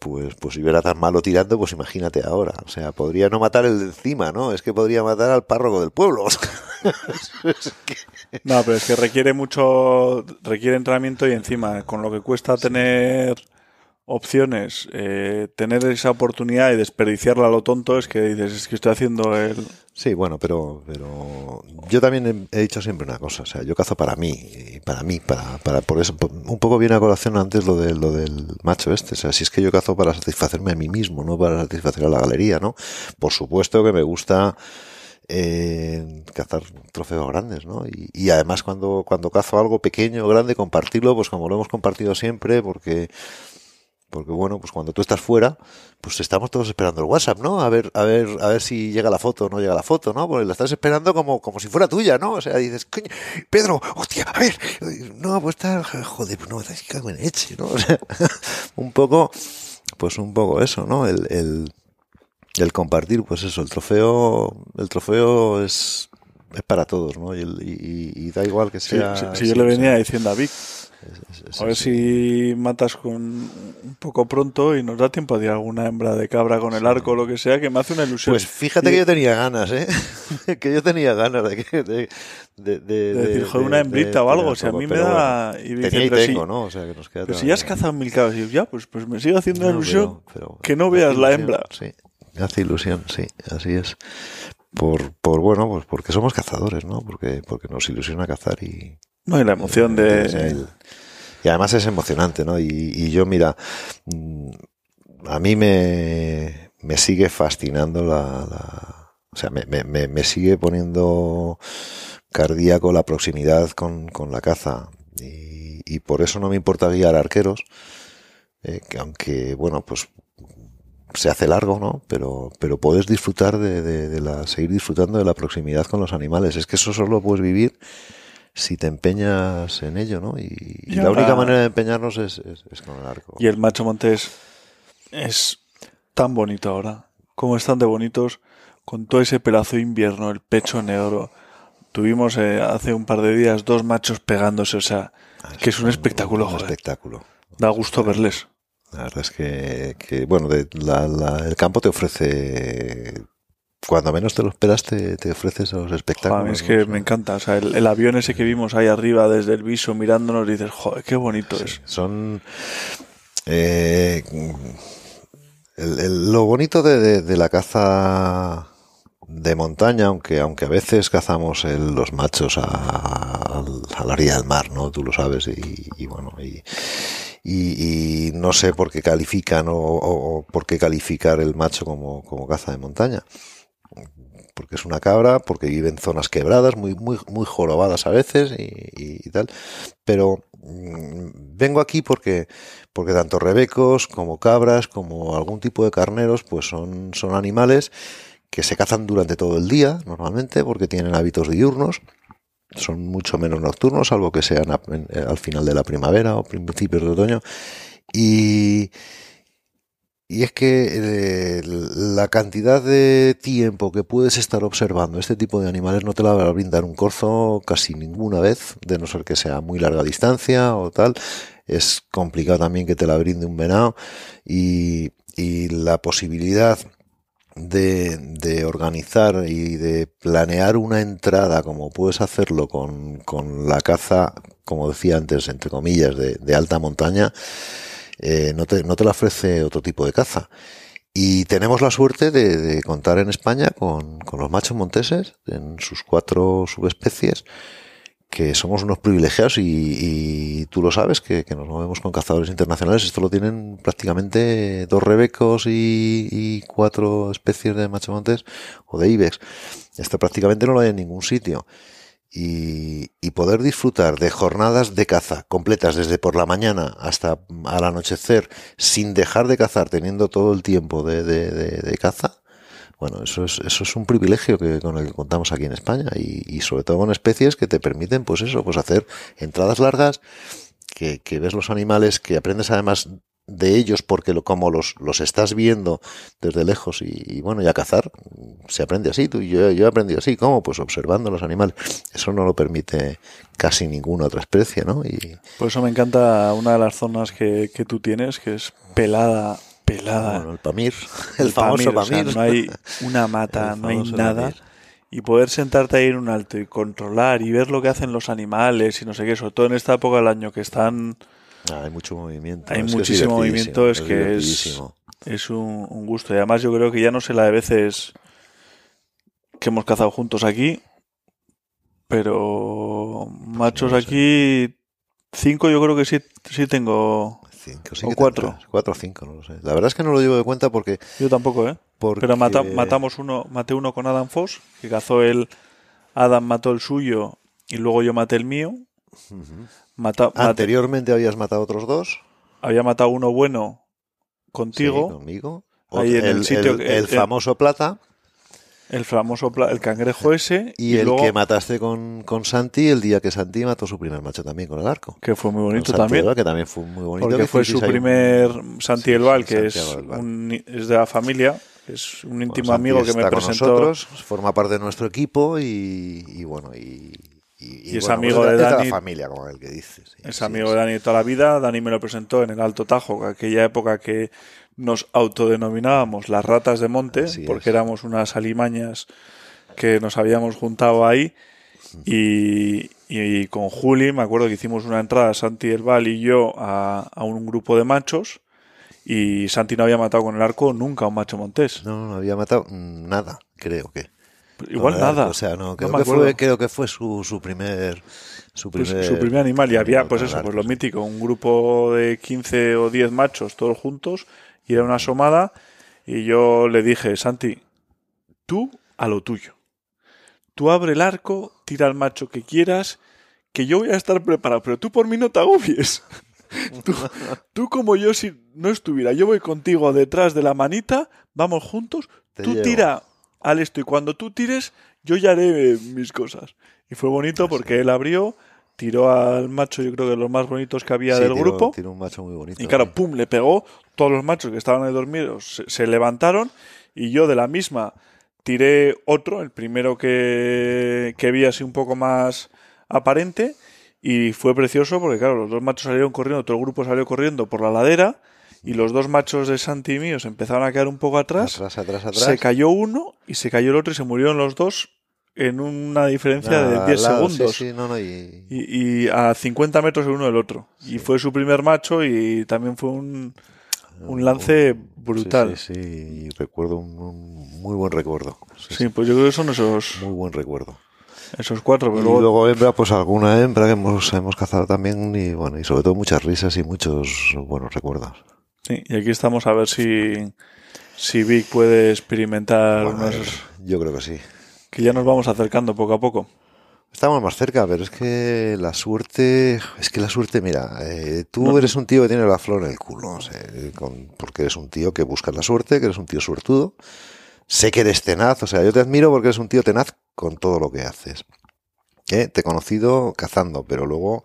pues, pues si hubiera tan malo tirando, pues imagínate ahora. O sea, podría no matar el de encima, ¿no? Es que podría matar al párroco del pueblo. No, pero es que requiere mucho, requiere entrenamiento y encima, con lo que cuesta tener opciones, eh, tener esa oportunidad y desperdiciarla a lo tonto es que dices, es que estoy haciendo el... Sí, bueno, pero, pero yo también he, dicho siempre una cosa, o sea, yo cazo para mí, y para mí, para, para, por eso, un poco viene a colación antes lo, de, lo del macho este, o sea, si es que yo cazo para satisfacerme a mí mismo, no para satisfacer a la galería, ¿no? Por supuesto que me gusta eh, cazar trofeos grandes, ¿no? Y, y, además cuando, cuando cazo algo pequeño grande, compartirlo, pues como lo hemos compartido siempre, porque Porque bueno, pues cuando tú estás fuera, pues estamos todos esperando el WhatsApp, ¿no? A ver, a ver, a ver si llega la foto o no llega la foto, ¿no? Porque la estás esperando como, como si fuera tuya, ¿no? O sea, dices, coño, Pedro, hostia, a ver, no, pues está, joder, pues no, es que cago en eche, ¿no? O sea, un poco, pues un poco eso, ¿no? El, el, el compartir, pues eso, el trofeo, el trofeo es, es para todos, ¿no? Y, el- y- y da igual que sea. sí, sí, sí, yo le venía diciendo a Vic, Es- es- a ver si matas con un poco pronto y nos da tiempo de a alguna hembra de cabra con el arco o lo que sea, que me hace una ilusión. Pues fíjate Y- que yo tenía ganas, ¿eh? que yo tenía ganas de que. De, de, de- de de- decir, joder, de- una hembrita de o algo, o sea, a mí me da... bueno, y Vic tenía y entre sí, tengo, ¿no? O sea, que nos queda Pero si ya has cazado mil cabras, y yo, ya, pues, pues me sigue haciendo No, ilusión pero- pero que no veas la hembra. Sí, hace ilusión, sí, así es. Por, por bueno, pues porque somos cazadores, ¿no? Porque, porque nos ilusiona cazar y, No, y la emoción de... el- y además es emocionante, ¿no? Y, y yo, mira, mm, a mí me, me sigue fascinando la... la- o sea, me, me- me- me sigue poniendo cardíaco la proximidad con, con la caza. Y, y por eso no me importa guiar arqueros, eh, que aunque, bueno, pues se hace largo, ¿no? Pero, pero puedes disfrutar de, de- de la, seguir disfrutando de la proximidad con los animales. Es que eso solo lo puedes vivir si te empeñas en ello, ¿no? Y, y Y la única manera de empeñarnos es, es- es con el arco. Y el macho montés es tan bonito ahora. Como están de bonitos, con todo ese pelazo de invierno, el pecho negro. Tuvimos eh, hace un par de días dos machos pegándose, o sea, Ah, que es un espectáculo, un joder. espectáculo. Da gusto verles. La verdad es que, que, bueno, de- la- la- el campo te ofrece, cuando menos te lo esperas, te, te ofrece esos Joder, espectáculos. es ¿no? que O sea, me encanta. O sea, el, el avión ese que vimos ahí arriba desde el viso mirándonos, dices, joder, qué bonito es. Son. eh, el- el- lo bonito de, de- de la caza de montaña, aunque, aunque a veces cazamos el- los machos a, a la orilla del mar, ¿no? Tú lo sabes, y, y bueno, y, y- no sé por qué califican o, por qué calificar el macho como, como caza de montaña. Porque es una cabra, porque vive en zonas quebradas, muy, muy, muy jorobadas a veces y, y- y tal. Pero mm, vengo aquí porque, porque tanto rebecos como cabras, como algún tipo de carneros, pues son, son animales que se cazan durante todo el día, normalmente, porque tienen hábitos diurnos. Son mucho menos nocturnos, salvo que sean eh, al final de la primavera o principios de otoño. Y, y es que eh, la cantidad de tiempo que puedes estar observando este tipo de animales no te la va a brindar un corzo casi ninguna vez, de no ser que sea muy larga distancia o tal. Es complicado también que te la brinde un venado y, y la posibilidad de, organizar y de planear una entrada como puedes hacerlo con, con la caza, como decía antes, entre comillas, de, de alta montaña, eh, no, te, no te la ofrece otro tipo de caza. Y tenemos la suerte de, de contar en España con, con los machos monteses en sus cuatro subespecies, que somos unos privilegiados y, y tú lo sabes, que, que nos movemos con cazadores internacionales. Esto lo tienen prácticamente dos rebecos y, y cuatro especies de macho montés o de ibex. Esto prácticamente no lo hay en ningún sitio y, y poder disfrutar de jornadas de caza completas desde por la mañana hasta al anochecer sin dejar de cazar, teniendo todo el tiempo de, de- de- de caza, bueno, eso es, eso es un privilegio que, con el que contamos aquí en España y, y sobre todo con especies que te permiten, pues eso, pues hacer entradas largas, que, que ves los animales, que aprendes además de ellos porque lo, como los, los estás viendo desde lejos y, bueno, y a cazar se aprende así. Tú, yo, yo he aprendido así, ¿cómo? Pues observando los animales. Eso no lo permite casi ninguna otra especie, ¿no? Y Por eso me encanta una de las zonas que, que tú tienes, que es pelada, pelada. bueno, el Pamir, el, famoso Pamir, o sea, Pamir. no hay una mata, no hay nada. Pamir. Y poder sentarte ahí en un alto y controlar y ver lo que hacen los animales y no sé qué, sobre todo en esta época del año que están, Ah, hay mucho movimiento. hay es muchísimo movimiento, es que es, es un, un gusto. Y además yo creo que ya no sé la de veces que hemos cazado juntos aquí, pero machos no sé. aquí, cinco yo creo que sí, sí tengo. Cinco, sí o cuatro. tendrás. Cuatro o cinco, no lo sé. La verdad es que no lo llevo de cuenta porque... Yo tampoco, ¿eh? porque Pero mata- matamos uno, maté uno con Adam Foss, que cazó el Adam mató el suyo y luego yo maté el mío. Mata- Anteriormente habías matado otros dos. había matado uno bueno contigo. Sí, conmigo. Ahí en el sitio el, que- el el- famoso plata El famoso el cangrejo ese. y, el luego, que mataste con, con Santi el día que Santi mató su primer macho también con el arco. que fue muy bonito también. Que también fue muy bonito. Porque que fue su un- primer Santi Elval, sí, que es, Elval. un- es de la familia, es un íntimo amigo que me está con presentó. nosotros, forma parte de nuestro equipo y, y bueno, y, y, Y es bueno, amigo pues de es Dani. la familia, como el que dices. sí, Es sí, amigo sí. de Dani de toda la vida. Dani me lo presentó en el Alto Tajo, aquella época que nos autodenominábamos las ratas de monte, Así es. porque éramos unas alimañas que nos habíamos juntado ahí. Y, y con Juli, me acuerdo que hicimos una entrada, Santi El Val y yo, a, a un grupo de machos. Y Santi no había matado con el arco nunca a un macho montés. No, no había matado nada, creo que. Igual nada. O sea, no, creo, me que, fue, creo que fue su, su primer. Su Pues primer, su primer animal y había pues eso, pues lo mítico, un grupo de 15 o 10 machos todos juntos y era una asomada y yo le dije, Santi, tú a lo tuyo. Tú abre el arco, tira al macho que quieras, que yo voy a estar preparado, pero tú por mí no te agobies. Tú, tú como yo si no estuviera, yo voy contigo detrás de la manita, vamos juntos, Te tú llevo. tira al esto y cuando tú tires, yo ya haré mis cosas. Y fue bonito porque él abrió, tiró al macho, yo creo que de los más bonitos que había Sí, del tiró- grupo, tiró un macho muy bonito. y claro, pum, le pegó, todos los machos que estaban ahí dormidos se, se levantaron y yo de la misma tiré otro, el primero que, que vi así un poco más aparente y fue precioso porque claro, los dos machos salieron corriendo, todo el grupo salió corriendo por la ladera y los dos machos de Santi y míos empezaron a quedar un poco atrás, Atrás, atrás, atrás. se cayó uno y se cayó el otro y se murieron los dos en una diferencia de al 10 lado, segundos. Sí, sí, no, no, y, Y, y a 50 metros el uno del otro. Y fue su primer macho y también fue un, un lance brutal. Sí, sí, sí, y recuerdo un, un muy buen recuerdo. Sí, Sí, pues yo creo que son esos, muy buen recuerdo. esos cuatro. Pero Y luego, luego hembra, pues alguna hembra que hemos, hemos cazado también y bueno, y sobre todo muchas risas y muchos buenos recuerdos. sí, y aquí estamos a ver si, si Vic puede experimentar Bueno, unos- yo creo que sí. que ya nos vamos acercando poco a poco. Estamos más cerca, pero es que la suerte, es que la suerte, mira, eh, tú eres un tío que tiene la flor en el culo, o sea, con- porque eres un tío que busca la suerte, que eres un tío suertudo. Sé que eres tenaz, o sea, yo te admiro porque eres un tío tenaz con todo lo que haces. ¿Eh? Te he conocido cazando, pero luego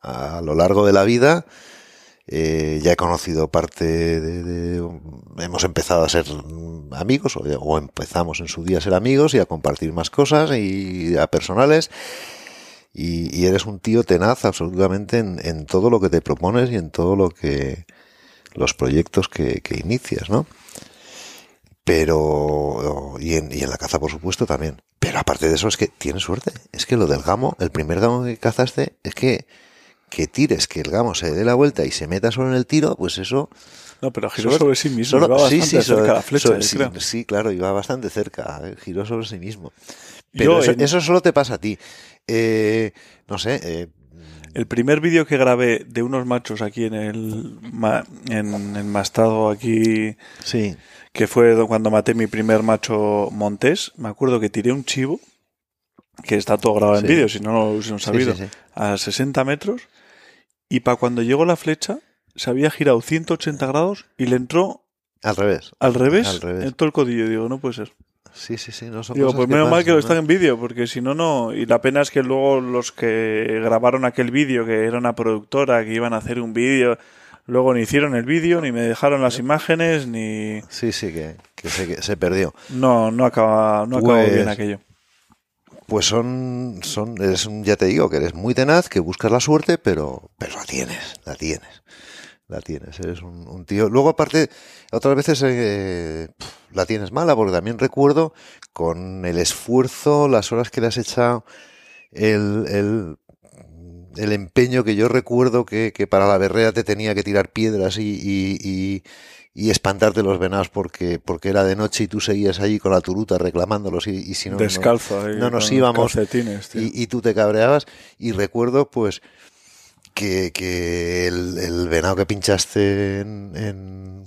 a lo largo de la vida eh, ya he conocido parte de, de- Hemos empezado a ser amigos, o, empezamos en su día a ser amigos y a compartir más cosas y a personales. Y, y eres un tío tenaz absolutamente en, en todo lo que te propones y en todo lo que. los proyectos que, que inicias, ¿no? Pero. Y en, y en la caza, por supuesto, también. Pero aparte de eso, es que tienes suerte. Es que lo del gamo, el primer gamo que cazaste, es que. Que tires, que el gamo se dé la vuelta y se meta solo en el tiro, pues eso. No, pero giró sobre sí mismo. solo- iba bastante sí, sí, cerca sobre- la flecha, sobre- sí, sí, claro, iba bastante cerca. eh, Giró sobre sí mismo. Pero Yo eso, en- eso solo te pasa a ti. Eh, no sé. eh, El primer vídeo que grabé de unos machos aquí en el, en el mastado aquí sí. que fue do- cuando maté mi primer macho montés, me acuerdo que tiré un chivo, que está todo grabado en Sí. vídeo, si no lo hubiésemos Sí, sabido, sí, sí. a 60 metros, y para cuando llegó la flecha, se había girado 180 grados y le entró Al revés. al revés, Al revés. en todo el codillo. Digo, no puede ser. Sí, sí, sí. No son Digo, cosas pues menos mal que lo están en vídeo, porque si no, no. Y la pena es que luego los que grabaron aquel vídeo, que era una productora, que iban a hacer un vídeo, luego ni hicieron el vídeo, ni me dejaron las imágenes, ni. Sí, sí, que, que se, que se perdió. No, no acaba, no acabó Pues- bien aquello. Pues son, son, eres un, ya te digo, que eres muy tenaz, que buscas la suerte, pero, pero la tienes, la tienes, la tienes, eres un, un tío. Luego aparte, otras veces eh, la tienes mala, porque también recuerdo con el esfuerzo, las horas que le has echado, el, el, el empeño que yo recuerdo que, que para la berrea te tenía que tirar piedras y, y, y, y espantarte los venados porque, porque era de noche y tú seguías allí con la turuta reclamándolos y, si no, no- Descalzo. ahí, no nos íbamos y, y tú te cabreabas y recuerdo pues que, que el, el venado que pinchaste en, en,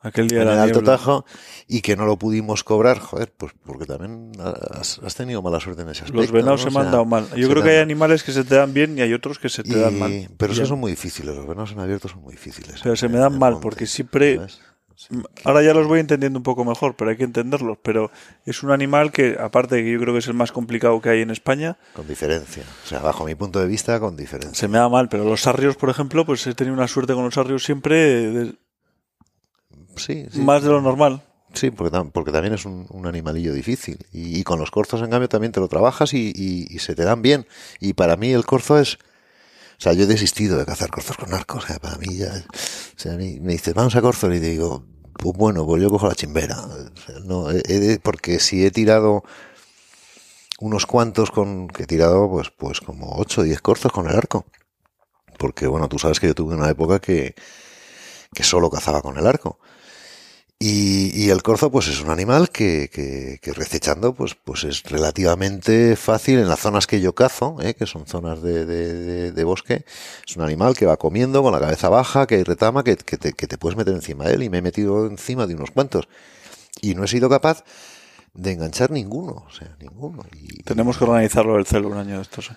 Aquel día en el Alto. Tajo y que no lo pudimos cobrar, joder, pues porque también has, has tenido mala suerte en ese aspecto. Los venados ¿no? se me han dado mal. Yo creo que hay animales que se te dan bien y hay otros que se te dan mal. Pero esos son muy difíciles, los venados en abierto son muy difíciles. Pero se en- me dan mal porque siempre- ¿sabes? Sí. Ahora ya los voy entendiendo un poco mejor, pero hay que entenderlos. Pero es un animal que, aparte de que yo creo que es el más complicado que hay en España, Con diferencia. O sea, bajo mi punto de vista, con diferencia. se me da mal. Pero los sarrios, por ejemplo, pues he tenido una suerte con los sarrios siempre de- Sí, sí. más de lo normal. Sí, porque, tam- porque también es un, un animalillo difícil. Y, y con los corzos, en cambio, también te lo trabajas y, y- y se te dan bien. Y para mí el corzo es... O sea, yo he desistido de cazar corzos con arco. O sea, para mí ya... O sea, me dices, vamos a corzo y digo, pues bueno, pues yo cojo la chimbera. No, he- he porque si he tirado unos cuantos con... Que he tirado, pues, pues como 8 o 10 corzos con el arco. Porque, bueno, tú sabes que yo tuve una época que, que solo cazaba con el arco. Y, y el corzo, pues es un animal que, que, que recechando, pues, pues es relativamente fácil en las zonas que yo cazo, ¿eh? que son zonas de, de, de- de bosque. Es un animal que va comiendo con la cabeza baja, que retama, que, que te, que te puedes meter encima de él. Y me he metido encima de unos cuantos. Y no he sido capaz de enganchar ninguno, o sea, ninguno. Tenemos que organizarlo el celo un año de estos. ¿eh?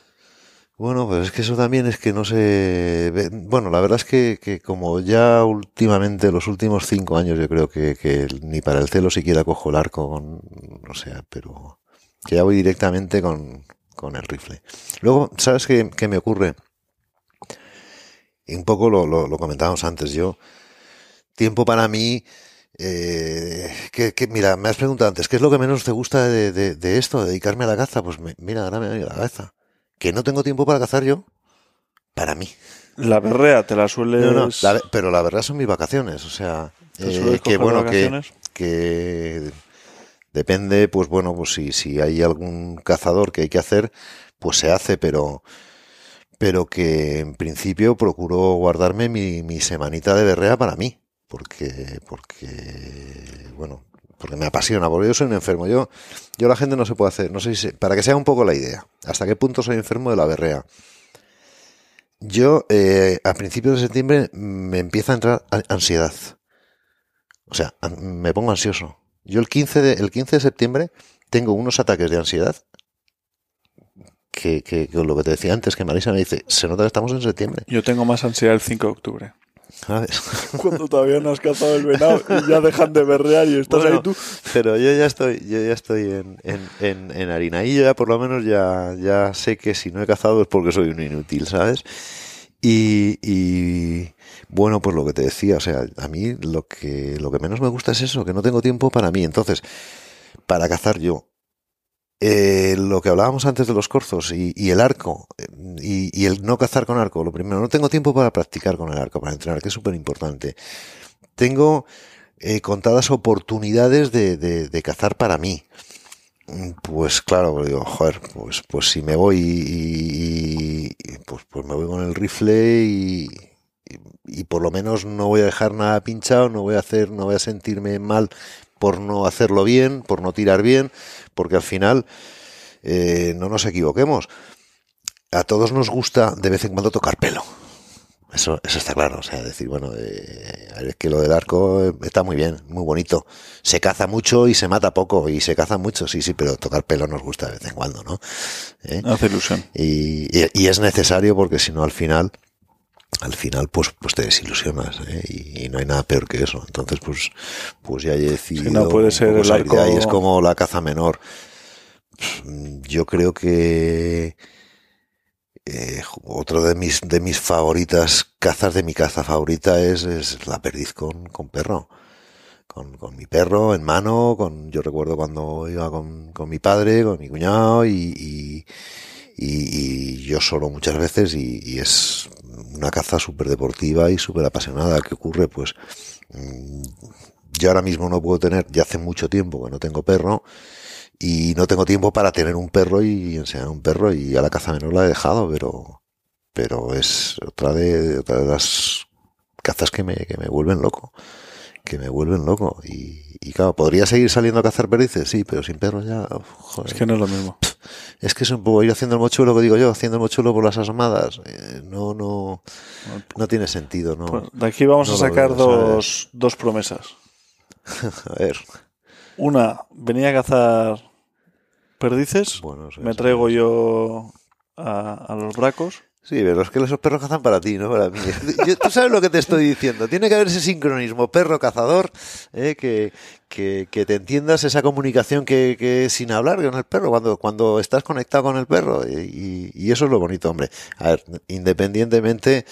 Bueno, pues es que eso también es que no sé. ve- Bueno, la verdad es que, como ya últimamente, los últimos cinco años, yo creo que, ni para el celo siquiera cojo el arco, con, o sea, pero que ya voy directamente con, con el rifle. Luego, ¿sabes qué, qué me ocurre? Y un poco lo, lo, comentábamos antes. Yo, tiempo para mí. Eh, que, que, mira, me has preguntado antes, ¿qué es lo que menos te gusta de, de, esto, de dedicarme a la caza? Pues me- mira, ahora me a la cabeza que no tengo tiempo para cazar yo, para mí. La berrea te la sueles. No, no, la pero la verdad son mis vacaciones, o sea, eh, que bueno, que, que depende, pues bueno, pues si, si hay algún cazador que hay que hacer, pues se hace, pero pero que en principio procuro guardarme mi, mi semanita de berrea para mí, porque, porque, bueno, porque me apasiona, porque yo soy un enfermo. Yo, yo la gente no se puede hacer, no sé si, para que sea un poco la idea, hasta qué punto soy enfermo de la berrea. Yo, eh, a principios de septiembre, me empieza a entrar ansiedad. O sea, me pongo ansioso. Yo el 15 de, el 15 de septiembre tengo unos ataques de ansiedad que, que, que lo que te decía antes, que Marisa me dice, se nota que estamos en septiembre. Yo tengo más ansiedad el 5 de octubre. ¿Sabes? Cuando todavía no has cazado el venado y ya dejan de berrear y estás Bueno, ahí tú. Pero yo ya estoy, yo ya estoy en, en, en, en harina y yo ya por lo menos ya, ya sé que si no he cazado es porque soy un inútil, ¿sabes? Y, y bueno, pues lo que te decía, o sea, a mí lo que, lo que menos me gusta es eso, que no tengo tiempo para mí. Entonces, para cazar yo, eh, lo que hablábamos antes de los corzos y, el arco eh, y, el no cazar con arco, lo primero, no tengo tiempo para practicar con el arco, para entrenar, que es súper importante. Tengo eh, contadas oportunidades de, cazar para mí. Pues claro, digo, joder, pues, pues si me voy y, pues, pues me voy con el rifle y, y por lo menos no voy a dejar nada pinchado, no voy a hacer, no voy a sentirme mal por no hacerlo bien, por no tirar bien, porque al final eh, no nos equivoquemos. A todos nos gusta de vez en cuando tocar pelo. Eso, eso está claro. O sea, decir, bueno, eh, es que lo del arco eh, está muy bien, muy bonito. Se caza mucho y se mata poco. Y se caza mucho, sí, sí, pero tocar pelo nos gusta de vez en cuando, ¿no? ¿Eh? Hace ilusión. Y, y- y es necesario porque si no al final, al final pues, pues te desilusionas ¿eh? y, y no hay nada peor que eso. Entonces pues, pues ya he decidido no puede ser el arco- ahí. es como la caza menor. Yo creo que eh, otro de mis, de mis favoritas cazas de mi caza favorita es, es la perdiz con, con perro. Con, con mi perro en mano, con, yo recuerdo cuando iba con, con mi padre, con mi cuñado y, y, y- y yo solo muchas veces y, y es una caza súper deportiva y súper apasionada. ¿Qué ocurre? Pues mm, yo ahora mismo no puedo tener, ya hace mucho tiempo que no tengo perro y no tengo tiempo para tener un perro y enseñar un perro y a la caza menor la he dejado, pero, pero es otra de, otra de las cazas que me, que me vuelven loco. Que me vuelven loco. Y, y claro, ¿podría seguir saliendo a cazar perdices? Sí, pero sin perro ya. joder. Es que no es lo mismo. Es que es un poco ir haciendo el mochuelo, que digo yo, haciendo el mochuelo por las asomadas. eh, no, no, no tiene sentido, ¿no? De aquí vamos no a sacar veo, dos, dos promesas. A ver. Una, venía a cazar perdices. Bueno, Me traigo yo a, a los bracos. Sí, pero es que esos perros cazan para ti, no para mí. Yo- tú sabes lo que te estoy diciendo. Tiene que haber ese sincronismo perro-cazador, eh, que, que, que te entiendas esa comunicación que, que sin hablar con el perro, cuando, cuando estás conectado con el perro. Y, y- eso es lo bonito, hombre. A ver, independientemente,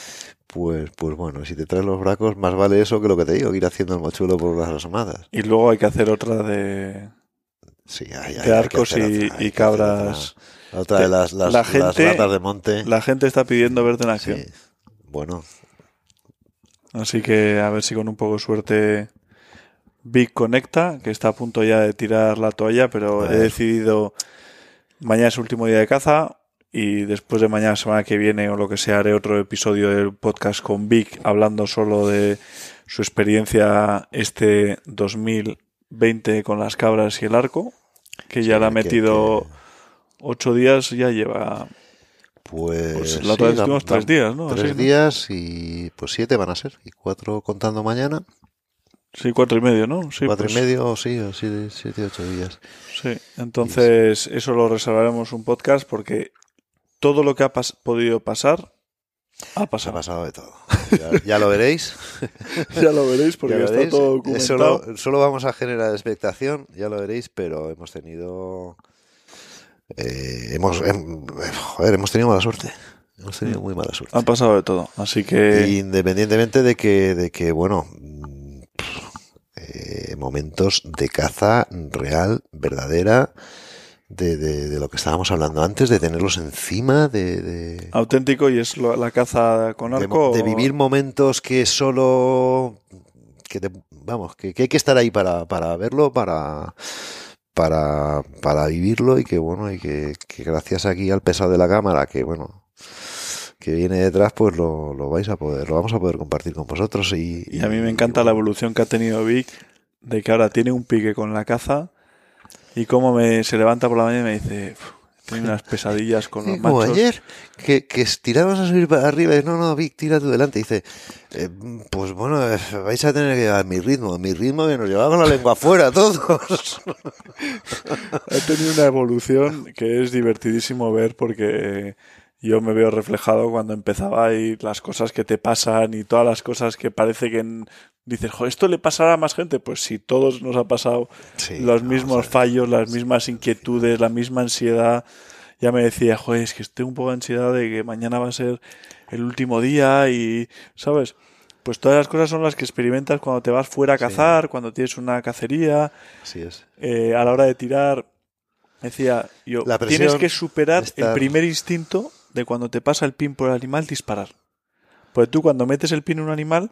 pues, pues bueno, si te traes los bracos, más vale eso que lo que te digo, ir haciendo el mochuelo por las asomadas. Y luego hay que hacer otra de, Sí, hay, hay- de hay que arcos hacer y, otra, y cabras. otra. La otra de las, las, La las gente- ratas de monte. La gente está pidiendo verte en acción. Sí. Bueno, Así que a ver si con un poco de suerte Vic conecta, que está a punto ya de tirar la toalla, pero he decidido mañana es su último día de caza y después de mañana, semana que viene o lo que sea, haré otro episodio del podcast con Vic hablando solo de su experiencia este 2020 con las cabras y el arco, que ya le ha que- metido que- ocho días, ya lleva Pues, Pues la otra vez sí, va- tres días, ¿no? Tres Así, ¿no? días y pues siete van a ser. Y cuatro contando mañana. sí, cuatro y medio, ¿no? Sí, cuatro pues- y medio, sí, o siete, siete, ocho días. Sí, entonces eso lo reservaremos un podcast porque todo lo que ha pas- podido pasar ha Se ha pasado. pasado de todo. Ya, ya lo veréis. ya lo veréis porque ya está veréis. todo Eh, documentado. Solo, solo vamos a generar expectación, ya lo veréis, pero hemos tenido. Eh, hemos, em- joder, hemos tenido mala suerte. Hemos tenido muy mala suerte. Ha pasado de todo. Así que Independientemente de que, de que bueno, mm, eh, momentos de caza real, verdadera, de, de- de lo que estábamos hablando antes, de tenerlos encima, de, de, auténtico y es lo- la caza con arco. de vivir momentos que solo, que te- vamos, que, que hay que estar ahí para, para verlo, para, para, para vivirlo y que bueno, y que, que gracias aquí al pesado de la cámara, que bueno, que viene detrás, pues lo, lo vais a poder, lo vamos a poder compartir con vosotros y, Y a mí me encanta la evolución que ha tenido Vic de que ahora tiene un pique con la caza y cómo me, se levanta por la mañana y me dice, "Uf, tengo unas pesadillas con los Sí, como machos. ayer, que, que a subir para arriba y no, no, Vic, tira tú delante. Y dice, eh, pues bueno, eh, vais a tener que llevar mi ritmo, mi ritmo que nos llevaba con la lengua afuera todos. Ha tenido una evolución que es divertidísimo ver porque yo me veo reflejado cuando empezaba y las cosas que te pasan y todas las cosas que parece que en- dices, jo, esto le pasará a más gente. Pues si todos nos ha pasado Sí, los mismos fallos, las mismas inquietudes, la misma ansiedad. Ya me decía, joder, es que estoy un poco de ansiedad de que mañana va a ser el último día y, ¿sabes? Pues todas las cosas son las que experimentas cuando te vas fuera a cazar, cuando tienes una cacería, Así es. eh, a la hora de tirar, decía yo, tienes que superar el primer instinto de cuando te pasa el pin por el animal disparar. Porque tú cuando metes el pin en un animal,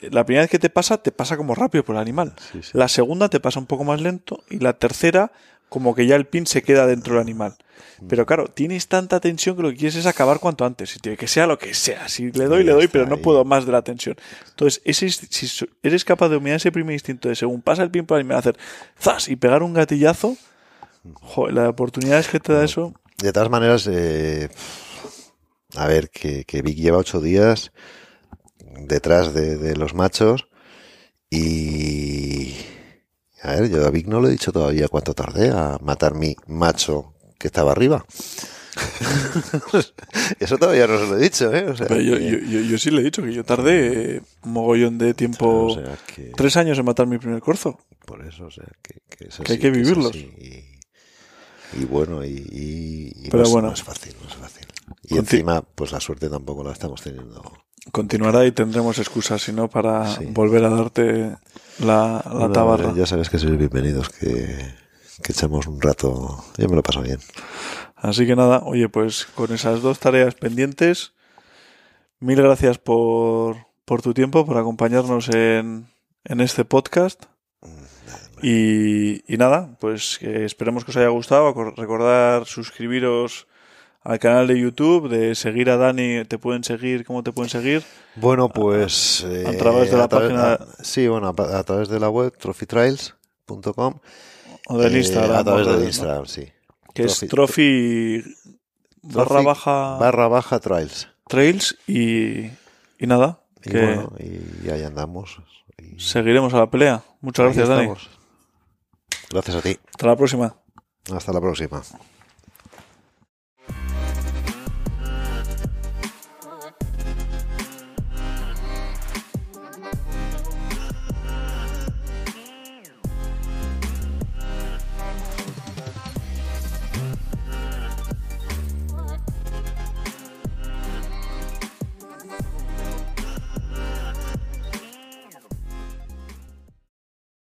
eh, la primera vez que te pasa, te pasa como rápido por el animal. Sí, sí. La segunda te pasa un poco más lento y la tercera como que ya el pin se queda dentro del animal. Mm. Pero claro, tienes tanta tensión que lo que quieres es acabar cuanto antes. Y que sea lo que sea. Si le doy, le doy, pero no puedo más de la tensión. Entonces, ese, si eres capaz de dominar ese primer instinto de según pasa el pin por el animal, hacer zas y pegar un gatillazo, joder, las oportunidades que te da eso. De todas maneras, eh, a ver, que, que Vic lleva ocho días detrás de, de los machos y... A ver, yo a Vic no le he dicho todavía cuánto tardé a matar mi macho que estaba arriba. Eso todavía no se lo he dicho, ¿eh? O sea, Pero yo, que- yo, yo- yo sí le he dicho que yo tardé eh, un mogollón de tiempo, o sea, que- tres años en matar mi primer corzo. por eso, o sea, que, que es Que hay que vivirlos. Y bueno, y, y- y Pero no, es, bueno. no es fácil, no es fácil. Y encima, pues la suerte tampoco la estamos teniendo. Continuará y tendremos excusas, si no, para Sí. volver a darte la, la Bueno, tabarra. Ya sabes que sois bienvenidos, que, que echamos un rato. Yo me lo paso bien. Así que nada, oye, pues con esas dos tareas pendientes, mil gracias por, por tu tiempo, por acompañarnos en, en este podcast. Y, y nada, pues que esperemos que os haya gustado. Recordar suscribiros al canal de YouTube, de seguir a Dani, te pueden seguir, ¿cómo te pueden seguir? Bueno, pues. a través de la página- a- sí, bueno, a, a través de la web, trophytrials.com. O del eh, Instagram. A través del. Instagram, sí. Que es Trophy- trophy barra baja Barra baja trials. trails y, y nada. Y Que- bueno, y ahí andamos. Y Seguiremos a la pelea. Muchas ahí gracias, Dani. Gracias a ti. Hasta la próxima. Hasta la próxima.